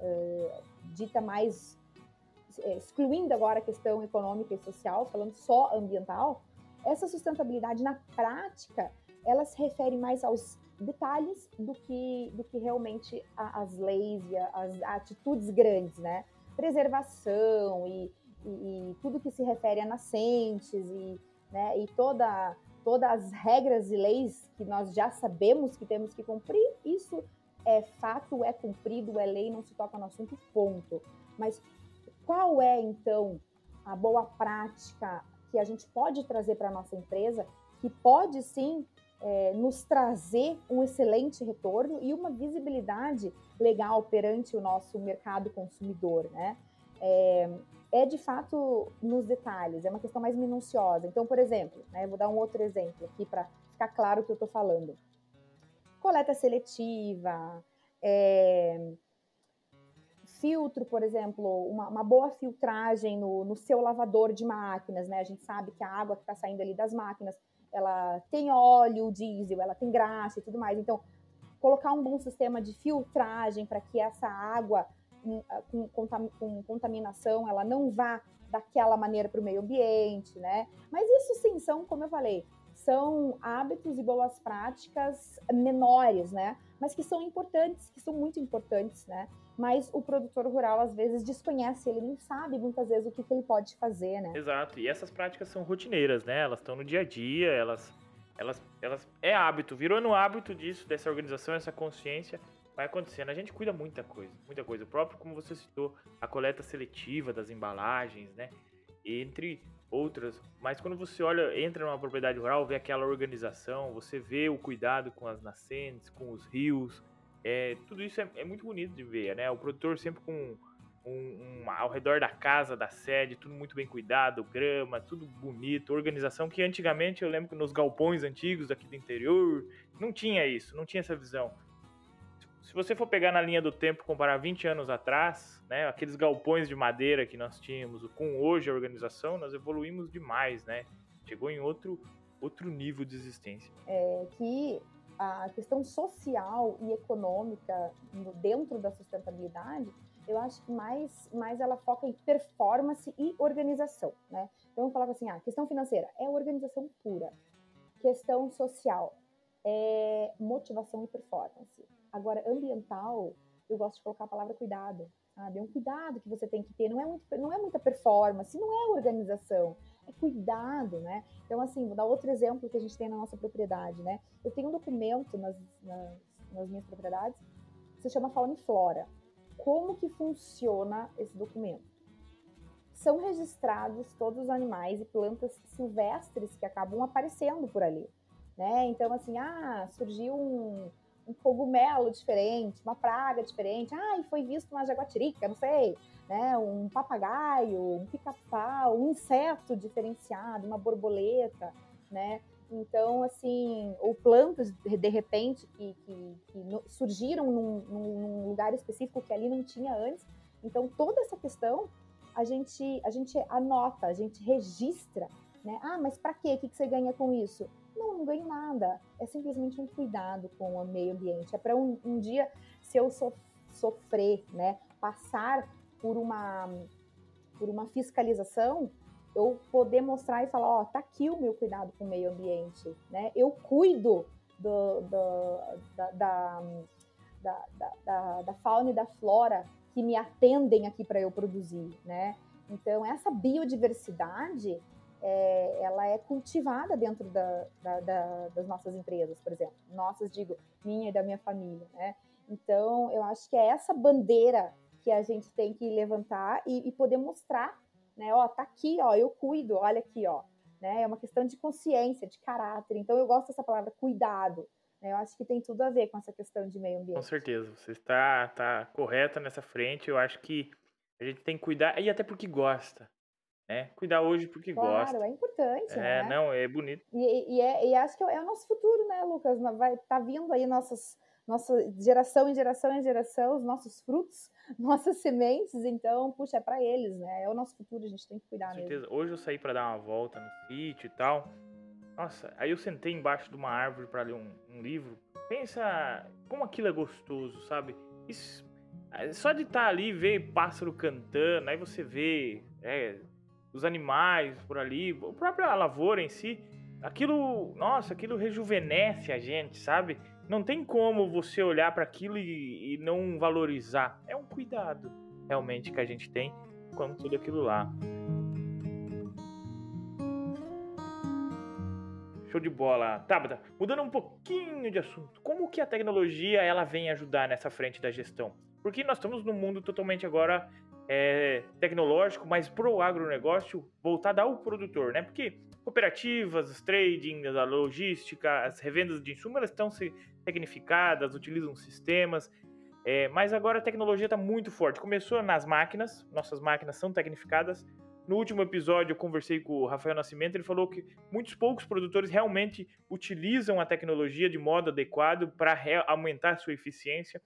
é, dita mais é, excluindo agora a questão econômica e social, falando só ambiental, essa sustentabilidade na prática ela se refere mais aos detalhes do que, do que realmente as leis e as atitudes grandes, né? Preservação e, e, e tudo que se refere a nascentes e, né, e toda, todas as regras e leis que nós já sabemos que temos que cumprir, isso é fato, é cumprido, é lei, não se toca no assunto, ponto. Mas qual é, então, a boa prática que a gente pode trazer para a nossa empresa, que pode sim é, nos trazer um excelente retorno e uma visibilidade legal perante o nosso mercado consumidor, né? É, é de fato nos detalhes, é uma questão mais minuciosa. Então, por exemplo, né, vou dar um outro exemplo aqui para ficar claro o que eu estou falando. Coleta seletiva, é, filtro, por exemplo, uma, uma boa filtragem no, no, seu lavador de máquinas, né? A gente sabe que a água que está saindo ali das máquinas, ela tem óleo, diesel, ela tem graxa e tudo mais. Então, colocar um bom sistema de filtragem para que essa água ah, com, com, contaminação ela não vá daquela maneira para o meio ambiente, né? Mas isso sim são, como eu falei, são hábitos e boas práticas menores, né? Mas que são importantes, que são muito importantes, né? Mas o produtor rural às vezes desconhece, ele nem sabe muitas vezes o que, que ele pode fazer, né? Exato. E essas práticas são rotineiras, né? Elas estão no dia a dia, elas, elas, elas é hábito, virou no hábito disso, dessa organização, essa consciência vai acontecendo. A gente cuida muita coisa, muita coisa. O próprio, como você citou, a coleta seletiva das embalagens, né? Entre outras, mas quando você olha, entra numa propriedade rural, vê aquela organização, você vê o cuidado com as nascentes, com os rios, é, tudo isso é, é muito bonito de ver, né? O produtor sempre com um, um, ao redor da casa, da sede, tudo muito bem cuidado, grama, tudo bonito, organização que antigamente eu lembro que nos galpões antigos aqui do interior não tinha isso, não tinha essa visão se você for pegar na linha do tempo, comparar 20 anos atrás, né, aqueles galpões de madeira que nós tínhamos, com hoje a organização, nós evoluímos demais, né? Chegou em outro, outro nível de existência. É que a questão social e econômica dentro da sustentabilidade, eu acho que mais, mais ela foca em performance e organização, né? Então eu falava assim, ah, questão financeira é organização pura, questão social é motivação e performance Agora, ambiental, eu gosto de colocar a palavra cuidado, sabe? É um cuidado que você tem que ter, não é, muito, não é muita performance, não é organização, é cuidado, né? Então, assim, vou dar outro exemplo que a gente tem na nossa propriedade, né? Eu tenho um documento nas, nas, nas minhas propriedades que se chama Fauna e Flora. Como que funciona esse documento? São registrados todos os animais e plantas silvestres que acabam aparecendo por ali, né? Então, assim, ah, surgiu um um cogumelo diferente, uma praga diferente. Ah, e foi visto uma jaguatirica, não sei, né? Um papagaio, um pica-pau, um inseto diferenciado, uma borboleta, né? Então, assim, ou plantas, de repente, que, que, que surgiram num, num, lugar específico que ali não tinha antes. Então, toda essa questão a gente, a gente anota, a gente registra, né? Ah, mas para quê? O que você ganha com isso? Não, não ganho nada. É simplesmente um cuidado com o meio ambiente. É para um, um, dia, se eu so, sofrer, né, passar por uma, por uma fiscalização, eu poder mostrar e falar, ó, oh, tá aqui o meu cuidado com o meio ambiente, né? Eu cuido do, do da, da, da, da, da fauna e da flora que me atendem aqui para eu produzir, né? Então, essa biodiversidade é, ela é cultivada dentro da, da, da, das nossas empresas, por exemplo. Nossas, digo, minha e da minha família, né? Então, eu acho que é essa bandeira que a gente tem que levantar e, e poder mostrar, né? Ó, tá aqui, ó, eu cuido, olha aqui, ó. Né? É uma questão de consciência, de caráter. Então, eu gosto dessa palavra cuidado. Né? Eu acho que tem tudo a ver com essa questão de meio ambiente. Com certeza, você está, está correta nessa frente. Eu acho que a gente tem que cuidar, e até porque gosta né? Cuidar hoje porque claro, gosta. Claro, é importante, é, né? não, é bonito. E, e, é, e acho que é o nosso futuro, né, Lucas? Vai tá vindo aí nossas, nossa geração em geração em geração, os nossos frutos, nossas sementes, então, puxa, é para eles, né? É o nosso futuro, a gente tem que cuidar Com certeza. Mesmo. Hoje eu saí para dar uma volta no sítio e tal. Nossa, aí eu sentei embaixo de uma árvore para ler um, um, livro. Pensa como aquilo é gostoso, sabe? Isso, é, só de estar tá ali, ver pássaro cantando, aí você vê é, os animais por ali, a própria lavoura em si, aquilo, nossa, aquilo rejuvenesce a gente, sabe? Não tem como você olhar para aquilo e, e, não valorizar. É um cuidado realmente que a gente tem com tudo aquilo lá. Show de bola. Tabata, mudando um pouquinho de assunto, como que a tecnologia ela vem ajudar nessa frente da gestão? Porque nós estamos num mundo totalmente agora é, tecnológico, mas pro agronegócio voltado ao produtor, né? Porque cooperativas, os trading, a logística, as revendas de insumos, elas estão tecnificadas, utilizam sistemas, é, mas agora a tecnologia está muito forte. Começou nas máquinas, nossas máquinas são tecnificadas. No último episódio eu conversei com o Rafael Nascimento, ele falou que muitos poucos produtores realmente utilizam a tecnologia de modo adequado para aumentar a sua eficiência.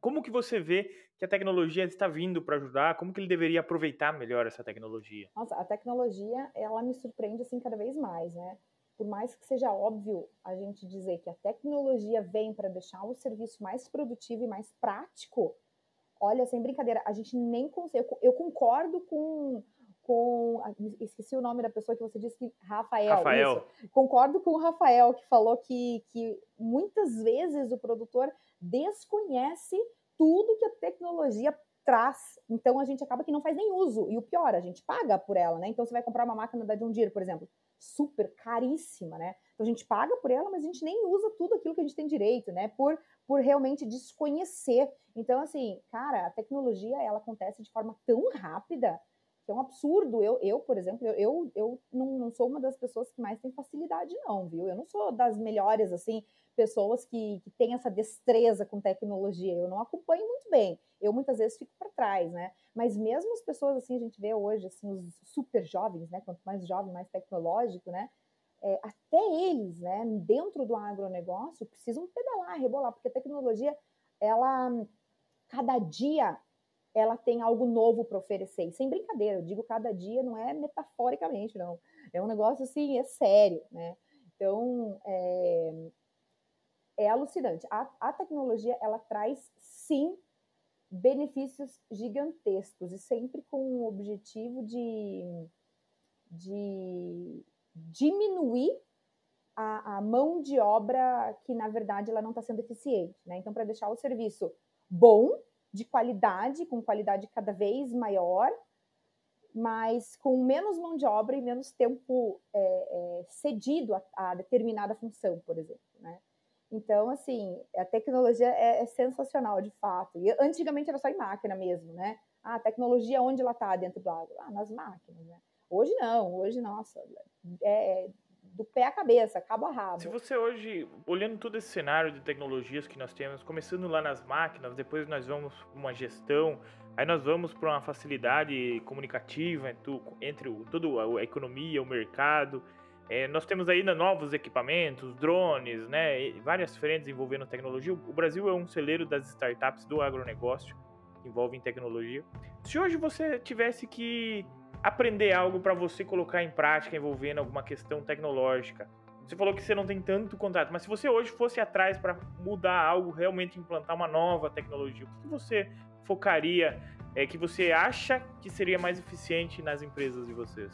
Como que você vê que a tecnologia está vindo para ajudar? Como que ele deveria aproveitar melhor essa tecnologia? Nossa, a tecnologia, ela me surpreende assim cada vez mais, né? Por mais que seja óbvio a gente dizer que a tecnologia vem para deixar o serviço mais produtivo e mais prático, olha, sem brincadeira, a gente nem consegue. Eu concordo com com. Esqueci o nome da pessoa que você disse que. Rafael. Rafael. Isso. Concordo com o Rafael, que falou que, que muitas vezes o produtor desconhece tudo que a tecnologia traz. Então a gente acaba que não faz nem uso. E o pior, a gente paga por ela, né? Então você vai comprar uma máquina da John Deere, por exemplo, super caríssima, né? Então a gente paga por ela, mas a gente nem usa tudo aquilo que a gente tem direito, né? Por, por realmente desconhecer. Então, assim, cara, a tecnologia ela acontece de forma tão rápida é um absurdo. Eu, eu por exemplo, eu, eu, não, não sou uma das pessoas que mais tem facilidade, não, viu? Eu não sou das melhores, assim, pessoas que, que têm essa destreza com tecnologia. Eu não acompanho muito bem. Eu muitas vezes fico para trás, né? Mas mesmo as pessoas assim, a gente vê hoje assim os super jovens, né? Quanto mais jovem, mais tecnológico, né? É, até eles, né? Dentro do agronegócio precisam pedalar, rebolar, porque a tecnologia, ela cada dia ela tem algo novo para oferecer. E sem brincadeira, eu digo cada dia, não é metaforicamente, não. É um negócio assim, é sério, né? Então, é, é alucinante. A, a tecnologia, ela traz, sim, benefícios gigantescos e sempre com o objetivo de, de diminuir a, a, mão de obra que, na verdade, ela não está sendo eficiente. Né? Então, para deixar o serviço bom, de qualidade, com qualidade cada vez maior, mas com menos mão de obra e menos tempo é, é, cedido a, a, determinada função, por exemplo, né? Então, assim, a tecnologia é, é, sensacional, de fato. E antigamente era só em máquina mesmo, né? Ah, a tecnologia onde ela está dentro do agro? Ah, nas máquinas, né? Hoje não, hoje, nossa, é, é do pé à cabeça, cabo a rabo. Se você hoje, olhando todo esse cenário de tecnologias que nós temos, começando lá nas máquinas, depois nós vamos para uma gestão, aí nós vamos para uma facilidade comunicativa entre, toda a economia, o mercado, é, nós temos ainda novos equipamentos, drones, né, várias frentes envolvendo tecnologia. O Brasil é um celeiro das startups do agronegócio que envolvem tecnologia. Se hoje você tivesse que aprender algo para você colocar em prática envolvendo alguma questão tecnológica. Você falou que você não tem tanto contato, mas se você hoje fosse atrás para mudar algo, realmente implantar uma nova tecnologia, o que você focaria, é, que você acha que seria mais eficiente nas empresas de vocês?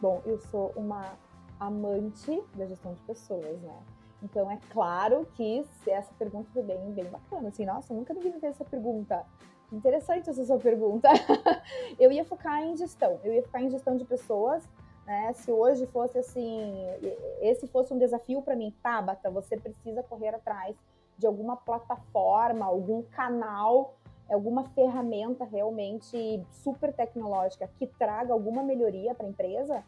Bom, eu sou uma amante da gestão de pessoas, né? Então é claro que essa pergunta foi bem, bem bacana. Assim, nossa, nunca ninguém me fez essa pergunta. Interessante essa sua pergunta. eu ia focar em gestão, eu ia focar em gestão de pessoas. Né? Se hoje fosse assim, esse fosse um desafio para mim, Tabata, você precisa correr atrás de alguma plataforma, algum canal, alguma ferramenta realmente super tecnológica que traga alguma melhoria para a empresa,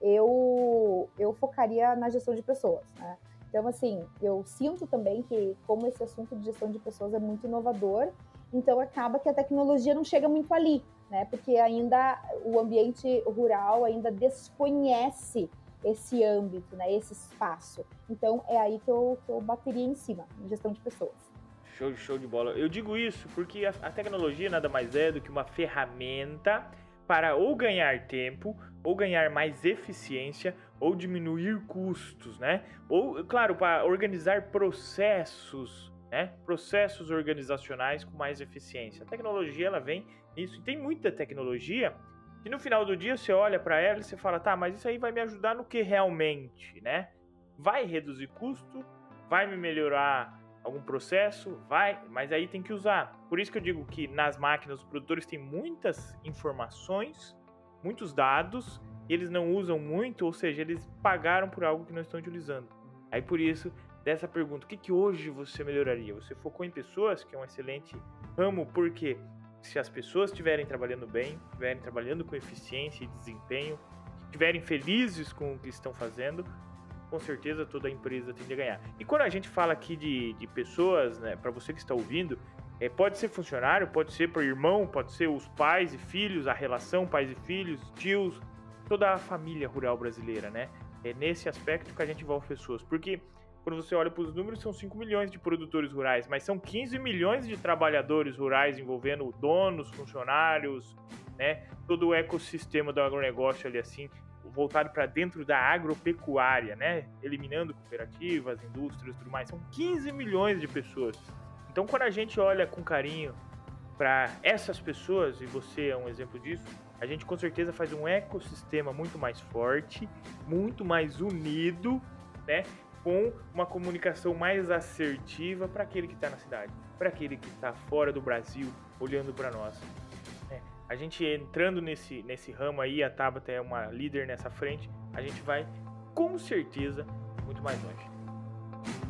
eu, eu focaria na gestão de pessoas. Né? Então, assim, eu sinto também que, como esse assunto de gestão de pessoas é muito inovador, então acaba que a tecnologia não chega muito ali, né? Porque ainda o ambiente rural ainda desconhece esse âmbito, né? Esse espaço. Então é aí que eu, que eu bateria em cima, em gestão de pessoas. Show, show de bola. Eu digo isso porque a, a tecnologia nada mais é do que uma ferramenta para ou ganhar tempo, ou ganhar mais eficiência, ou diminuir custos, né? Ou, claro, para organizar processos né? processos organizacionais com mais eficiência. A tecnologia ela vem isso e tem muita tecnologia que no final do dia você olha para ela e você fala, tá, mas isso aí vai me ajudar no que realmente, né? Vai reduzir custo, vai me melhorar algum processo, vai, mas aí tem que usar. Por isso que eu digo que nas máquinas os produtores têm muitas informações, muitos dados, e eles não usam muito, ou seja, eles pagaram por algo que não estão utilizando. Aí por isso dessa pergunta, o que, que hoje você melhoraria? Você focou em pessoas, que é um excelente ramo, porque se as pessoas estiverem trabalhando bem, estiverem trabalhando com eficiência e desempenho, estiverem felizes com o que estão fazendo, com certeza toda empresa tende a ganhar. E quando a gente fala aqui de, de pessoas, né, para você que está ouvindo, é, pode ser funcionário, pode ser para irmão, pode ser os pais e filhos, a relação pais e filhos, tios, toda a família rural brasileira, né? É nesse aspecto que a gente envolve pessoas. Porque quando você olha para os números, são 5 milhões de produtores rurais, mas são 15 milhões de trabalhadores rurais envolvendo donos, funcionários, né? Todo o ecossistema do agronegócio ali assim, voltado para dentro da agropecuária, né? Eliminando cooperativas, indústrias, tudo mais. São 15 milhões de pessoas. Então, quando a gente olha com carinho para essas pessoas, e você é um exemplo disso, a gente com certeza faz um ecossistema muito mais forte, muito mais unido, né? Com uma comunicação mais assertiva para aquele que está na cidade, para aquele que está fora do Brasil, olhando para nós. É, a gente entrando nesse, nesse ramo aí, a Tabata é uma líder nessa frente, a gente vai com certeza muito mais longe.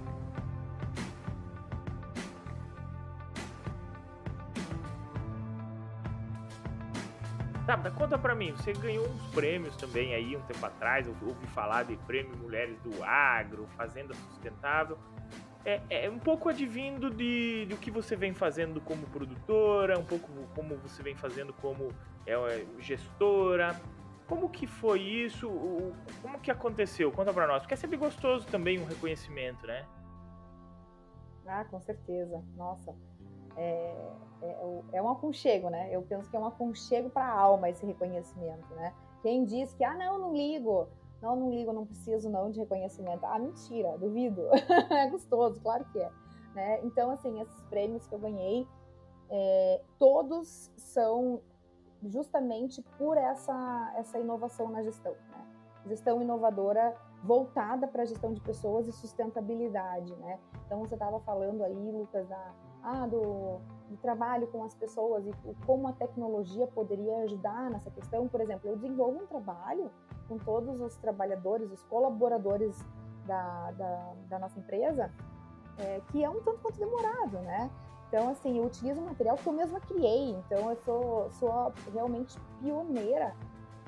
Tá, mas conta pra mim, você ganhou uns prêmios também aí um tempo atrás, eu ouvi falar de prêmio Mulheres do Agro, Fazenda Sustentável. É, é um pouco advindo de, do que você vem fazendo como produtora, um pouco como você vem fazendo como é, é gestora. Como que foi isso? Como que aconteceu? Conta pra nós, porque é sempre gostoso também um reconhecimento, né? Ah, com certeza. Nossa, é, é, é, um aconchego, né? Eu penso que é um aconchego para a alma esse reconhecimento, né? Quem diz que, ah, não, não ligo, não, não ligo, não preciso não de reconhecimento. Ah, mentira, duvido. é gostoso, claro que é. Né? Então, assim, esses prêmios que eu ganhei, é, todos são justamente por essa, essa inovação na gestão. Né? Gestão inovadora voltada para a gestão de pessoas e sustentabilidade. Né? Então, você estava falando aí, Lucas, da, ah, do, do, trabalho com as pessoas e como a tecnologia poderia ajudar nessa questão. Por exemplo, eu desenvolvo um trabalho com todos os trabalhadores, os colaboradores da, da, da nossa empresa, é, que é um tanto quanto demorado, né? Então, assim, eu utilizo um material que eu mesma criei, então eu sou, sou realmente pioneira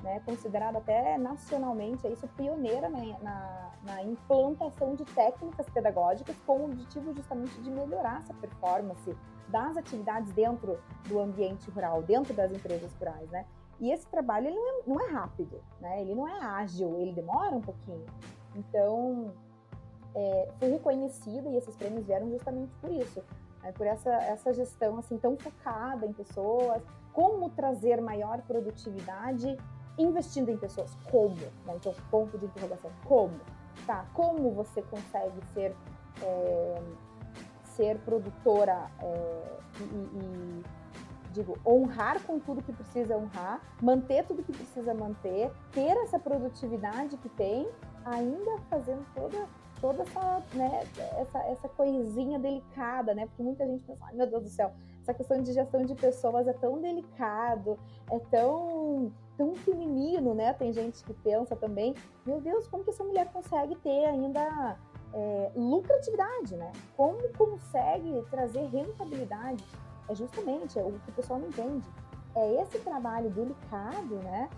né, considerada até nacionalmente, é isso pioneira na, na, na, implantação de técnicas pedagógicas com o objetivo justamente de melhorar essa performance das atividades dentro do ambiente rural, dentro das empresas rurais, né? E esse trabalho ele não, é, não é rápido, né? Ele não é ágil, ele demora um pouquinho. Então, é, fui reconhecida e esses prêmios vieram justamente por isso, né? por essa, essa gestão assim tão focada em pessoas, como trazer maior produtividade investindo em pessoas. Como? Né? Então, ponto de interrogação. Como? Tá? Como você consegue ser, é, ser produtora é, e, e, digo, honrar com tudo que precisa honrar, manter tudo que precisa manter, ter essa produtividade que tem, ainda fazendo toda toda essa, né, essa, essa coisinha delicada, né? Porque muita gente pensa, ai meu Deus do céu, essa questão de gestão de pessoas é tão delicado, é tão tão feminino, né? Tem gente que pensa também, meu Deus, como que essa mulher consegue ter ainda é, lucratividade, né? Como consegue trazer rentabilidade? É justamente é o que o pessoal não entende. É esse trabalho delicado, né?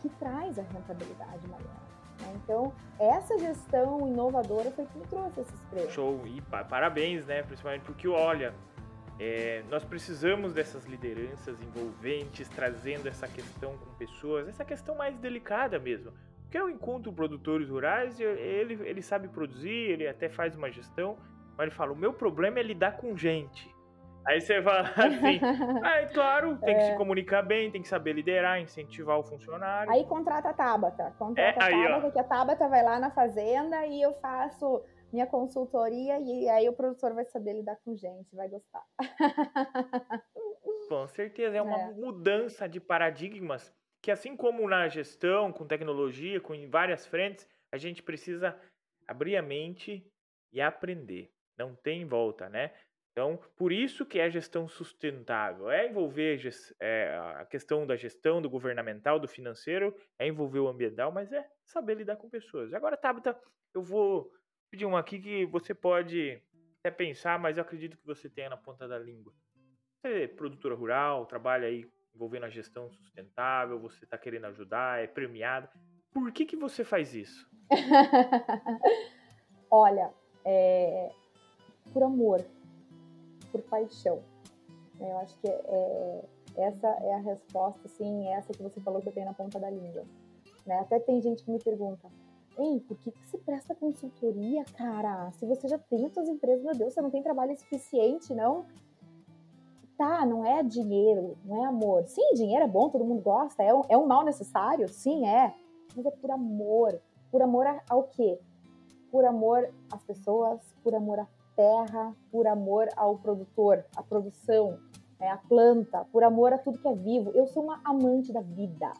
Que traz a rentabilidade maior. Né? Então, essa gestão inovadora foi que me trouxe esses prêmios. Show! E parabéns, né? Principalmente porque, olha, é, nós precisamos dessas lideranças envolventes, trazendo essa questão com pessoas, essa questão mais delicada mesmo. Porque eu encontro produtores rurais, ele, ele sabe produzir, ele até faz uma gestão, mas ele fala: o meu problema é lidar com gente. Aí você fala assim, ah, claro, tem é. que se comunicar bem, tem que saber liderar, incentivar o funcionário. Aí contrata a Tabata, contrata é, a Tabata, que a Tabata vai lá na fazenda e eu faço minha consultoria e aí o produtor vai saber lidar com gente, vai gostar. Com certeza, é uma é. mudança de paradigmas que assim como na gestão, com tecnologia, com várias frentes, a gente precisa abrir a mente e aprender. Não tem volta, né? Então, por isso que é gestão sustentável. É envolver é, a questão da gestão, do governamental, do financeiro, é envolver o ambiental, mas é saber lidar com pessoas. Agora, Tabata, eu vou pedir uma aqui que você pode até pensar, mas eu acredito que você tenha na ponta da língua. Você é produtora rural, trabalha aí envolvendo a gestão sustentável, você está querendo ajudar, é premiada. Por que, que você faz isso? Olha, é... por amor, por paixão. Eu acho que é... essa é a resposta, sim, essa que você falou que eu tenho na ponta da língua. Né? Até tem gente que me pergunta, Ei, por que, que presta consultoria, cara? Se você já tem as suas empresas, meu Deus, você não tem trabalho suficiente, não? Tá, não é dinheiro, não é amor. Sim, dinheiro é bom, todo mundo gosta, é um, é um mal necessário, sim, é. Mas é por amor. Por amor ao quê? Por amor às pessoas, por amor à terra, por amor ao produtor, à produção, é, à planta, por amor a tudo que é vivo. Eu sou uma amante da vida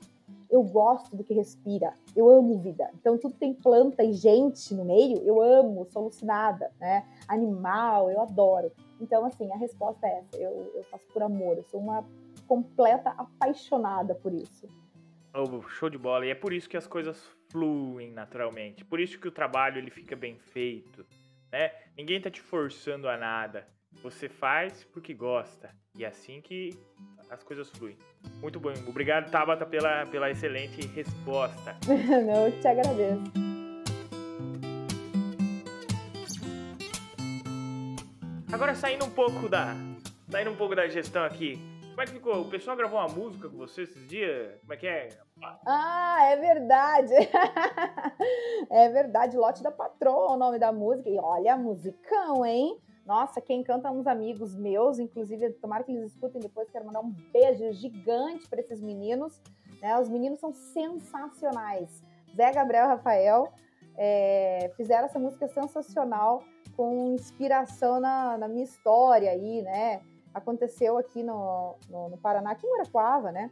eu gosto do que respira, eu amo vida. Então, tudo tem planta e gente no meio, eu amo, sou alucinada, né? Animal, eu adoro. Então, assim, a resposta é essa, eu, eu faço por amor, eu sou uma completa apaixonada por isso. Oh, show de bola, e é por isso que as coisas fluem naturalmente, por isso que o trabalho ele fica bem feito, né? Ninguém tá te forçando a nada, você faz porque gosta, e é assim que as coisas fluem. Muito bom. Obrigado, Tabata, pela, pela excelente resposta. Não, eu te agradeço. Agora saindo um pouco da. Saindo um pouco da gestão aqui. Como é que ficou? O pessoal gravou uma música com você esses dias? Como é que é? Ah, é verdade. é verdade. Lote da Patroa é o nome da música. E olha, musicão, hein? Nossa, quem canta uns amigos meus, inclusive, tomara que eles escutem depois, quero mandar um beijo gigante para esses meninos. Né? Os meninos são sensacionais. Zé Gabriel Rafael é, fizeram essa música sensacional com inspiração na, na, minha história aí, né? Aconteceu aqui no, no, no Paraná, aqui em Uraquava, né?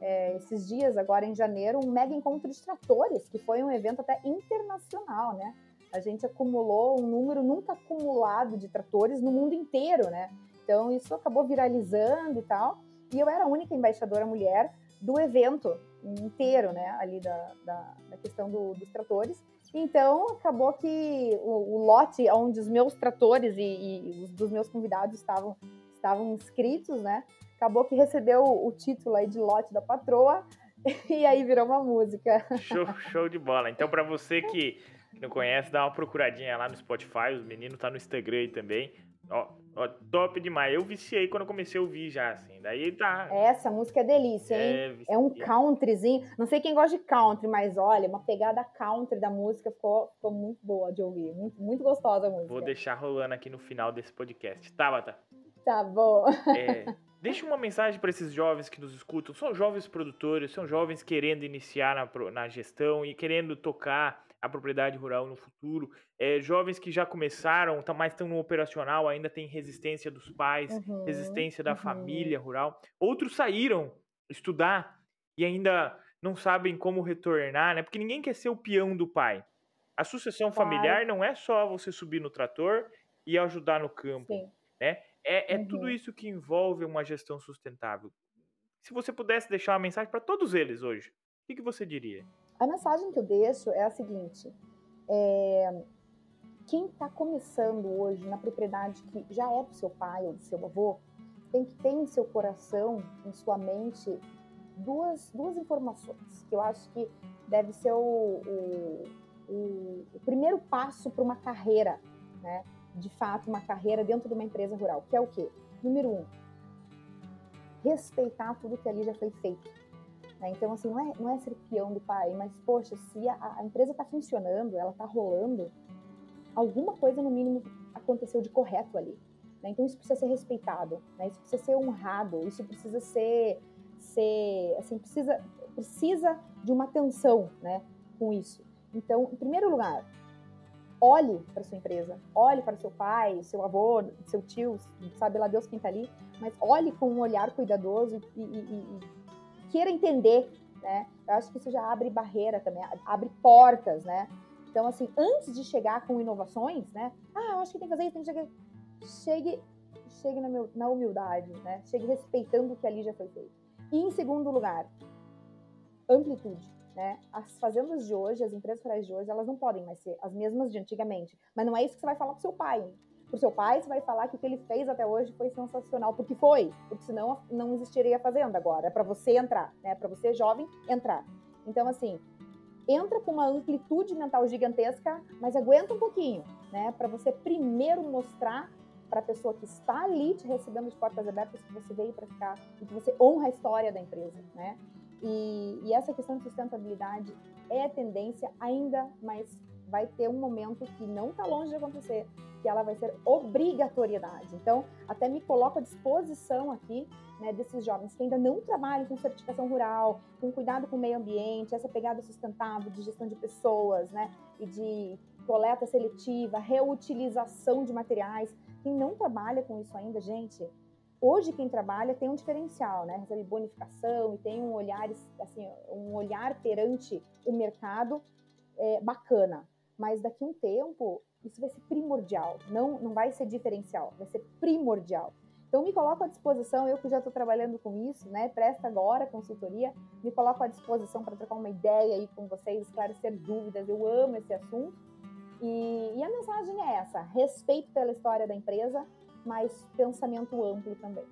É, esses dias, agora em janeiro, um mega encontro de tratores, que foi um evento até internacional, né? A gente acumulou um número nunca acumulado de tratores no mundo inteiro, né? Então isso acabou viralizando e tal. E eu era a única embaixadora mulher do evento inteiro, né? Ali da, da, da questão do, dos tratores. Então acabou que o, o, lote onde os meus tratores e, e os dos meus convidados estavam estavam inscritos, né? Acabou que recebeu o, título aí de lote da patroa e aí virou uma música. Show, show de bola. Então, para você que não conhece, dá uma procuradinha lá no Spotify. Os meninos tá no Instagram aí também. Ó, ó, top demais. Eu viciei quando eu comecei a ouvir já, assim. Daí tá. Essa música é delícia, hein? É, é um countryzinho. Não sei quem gosta de country, mas olha, uma pegada country da música ficou, ficou muito boa de ouvir. Muito, muito gostosa a música. Vou deixar rolando aqui no final desse podcast. Tá, Bata? Tá bom. É, deixa uma mensagem para esses jovens que nos escutam. São jovens produtores, são jovens querendo iniciar na, na gestão e querendo tocar a propriedade rural no futuro. É, jovens que já começaram, tá, mas estão no operacional, ainda tem resistência dos pais, uhum, resistência da uhum. família rural. Outros saíram estudar e ainda não sabem como retornar, né? Porque ninguém quer ser o peão do pai. A sucessão claro. familiar não é só você subir no trator e ajudar no campo, Sim. né? É, é uhum. tudo isso que envolve uma gestão sustentável. Se você pudesse deixar uma mensagem para todos eles hoje, o que, que você diria? A mensagem que eu deixo é a seguinte: é, quem está começando hoje na propriedade que já é do seu pai ou do seu avô, tem que ter em seu coração, em sua mente, duas, duas informações que eu acho que deve ser o, o, o, o primeiro passo para uma carreira, né? De fato, uma carreira dentro de uma empresa rural, que é o quê? Número um, respeitar tudo que ali já foi feito né? Então, assim, não é, não é ser peão do pai, mas, poxa, se a, a empresa está funcionando, ela está rolando, alguma coisa, no mínimo, aconteceu de correto ali. Né? Então, isso precisa ser respeitado, né? isso precisa ser honrado, isso precisa ser, ser assim, precisa, precisa de uma atenção né, com isso. Então, em primeiro lugar, olhe para sua empresa, olhe para seu pai, seu avô, seu tio, sabe lá Deus quem está ali, mas olhe com um olhar cuidadoso e, e, e queira entender, né? Eu acho que isso já abre barreira também, abre portas, né? Então, assim, antes de chegar com inovações, né? Ah, eu acho que tem que fazer isso, tem que chegar... Chegue, chegue na, meu, na humildade, né? Chegue respeitando o que ali já foi feito. E, em segundo lugar, amplitude. Né? As fazendas de hoje, as empresas rurais de hoje, elas não podem mais ser as mesmas de antigamente. Mas não é isso que você vai falar pro seu pai. Pro seu pai, você vai falar que o que ele fez até hoje foi sensacional, porque foi, porque senão não existiria a fazenda agora. É para você entrar, né? Para você jovem entrar. Então assim, entra com uma amplitude mental gigantesca, mas aguenta um pouquinho, né? Para você primeiro mostrar para a pessoa que está ali te recebendo de portas abertas que você veio para ficar e que você honra a história da empresa, né? E, e essa questão de sustentabilidade é tendência ainda, mas vai ter um momento que não está longe de acontecer, que ela vai ser obrigatoriedade. Então, até me coloco à disposição aqui né, desses jovens que ainda não trabalham com certificação rural, com cuidado com o meio ambiente, essa pegada sustentável de gestão de pessoas, né, e de coleta seletiva, reutilização de materiais. Quem não trabalha com isso ainda, gente, hoje quem trabalha tem um diferencial, né? Recebe bonificação e tem um olhar, assim, um olhar perante o mercado é, bacana. Mas daqui a um tempo, isso vai ser primordial. Não, não vai ser diferencial, vai ser primordial. Então, me coloco à disposição, eu que já estou trabalhando com isso, né? Presta agora consultoria, me coloco à disposição para trocar uma ideia aí com vocês, esclarecer dúvidas. Eu amo esse assunto. E, e a mensagem é essa: respeito pela história da empresa, mas pensamento amplo também.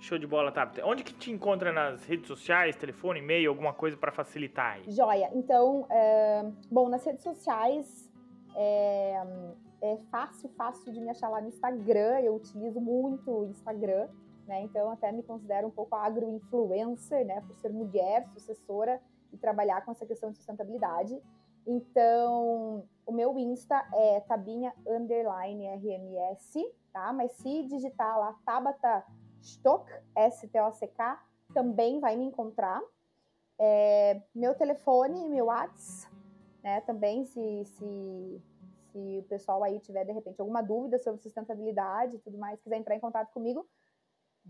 Show de bola, tá? Onde que te encontra nas redes sociais, telefone, e-mail, alguma coisa para facilitar aí? Joia. Então, é, bom, nas redes sociais é, é fácil, fácil de me achar lá no Instagram. Eu utilizo muito o Instagram, né? Então, até me considero um pouco agro-influencer, né? Por ser mulher, sucessora e trabalhar com essa questão de sustentabilidade. Então, o meu Insta é tabinha underline RMS, tá? Mas se digitar lá Tabata Stock, S-T-O-C-K, também vai me encontrar. É, meu telefone, meu WhatsApp, né? Também, se, se, se o pessoal aí tiver, de repente, alguma dúvida sobre sustentabilidade e tudo mais, quiser entrar em contato comigo,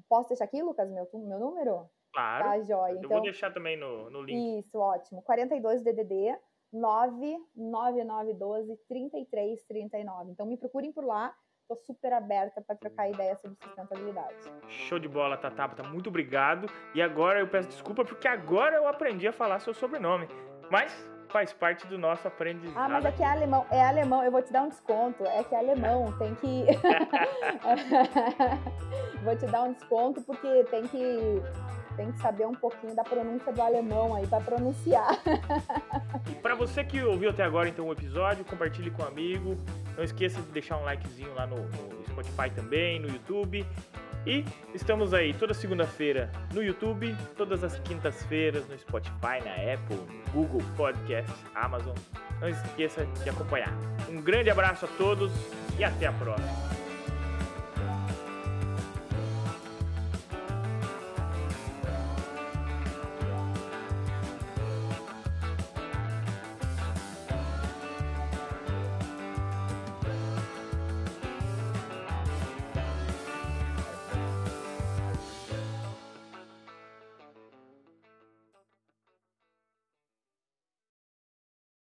posso deixar aqui, Lucas, meu, meu número? Claro. Tá, joia. Eu então, vou deixar também no, no link. Isso, ótimo. 42 DDD 99912 3339. Então me procurem por lá. Estou super aberta para trocar ideia sobre sustentabilidade. Show de bola, Tatapa. Tá muito obrigado. E agora eu peço desculpa porque agora eu aprendi a falar seu sobrenome. Mas faz parte do nosso aprendizado. Ah, mas é que é alemão. É alemão. Eu vou te dar um desconto. É que é alemão. Tem que. vou te dar um desconto porque tem que tem que saber um pouquinho da pronúncia do alemão aí para pronunciar. e para você que ouviu até agora então o episódio, compartilhe com um amigo. Não esqueça de deixar um likezinho lá no, no Spotify também, no YouTube. E estamos aí toda segunda-feira no YouTube, todas as quintas-feiras no Spotify, na Apple, no Google Podcast, Amazon. Não esqueça de acompanhar. Um grande abraço a todos e até a próxima.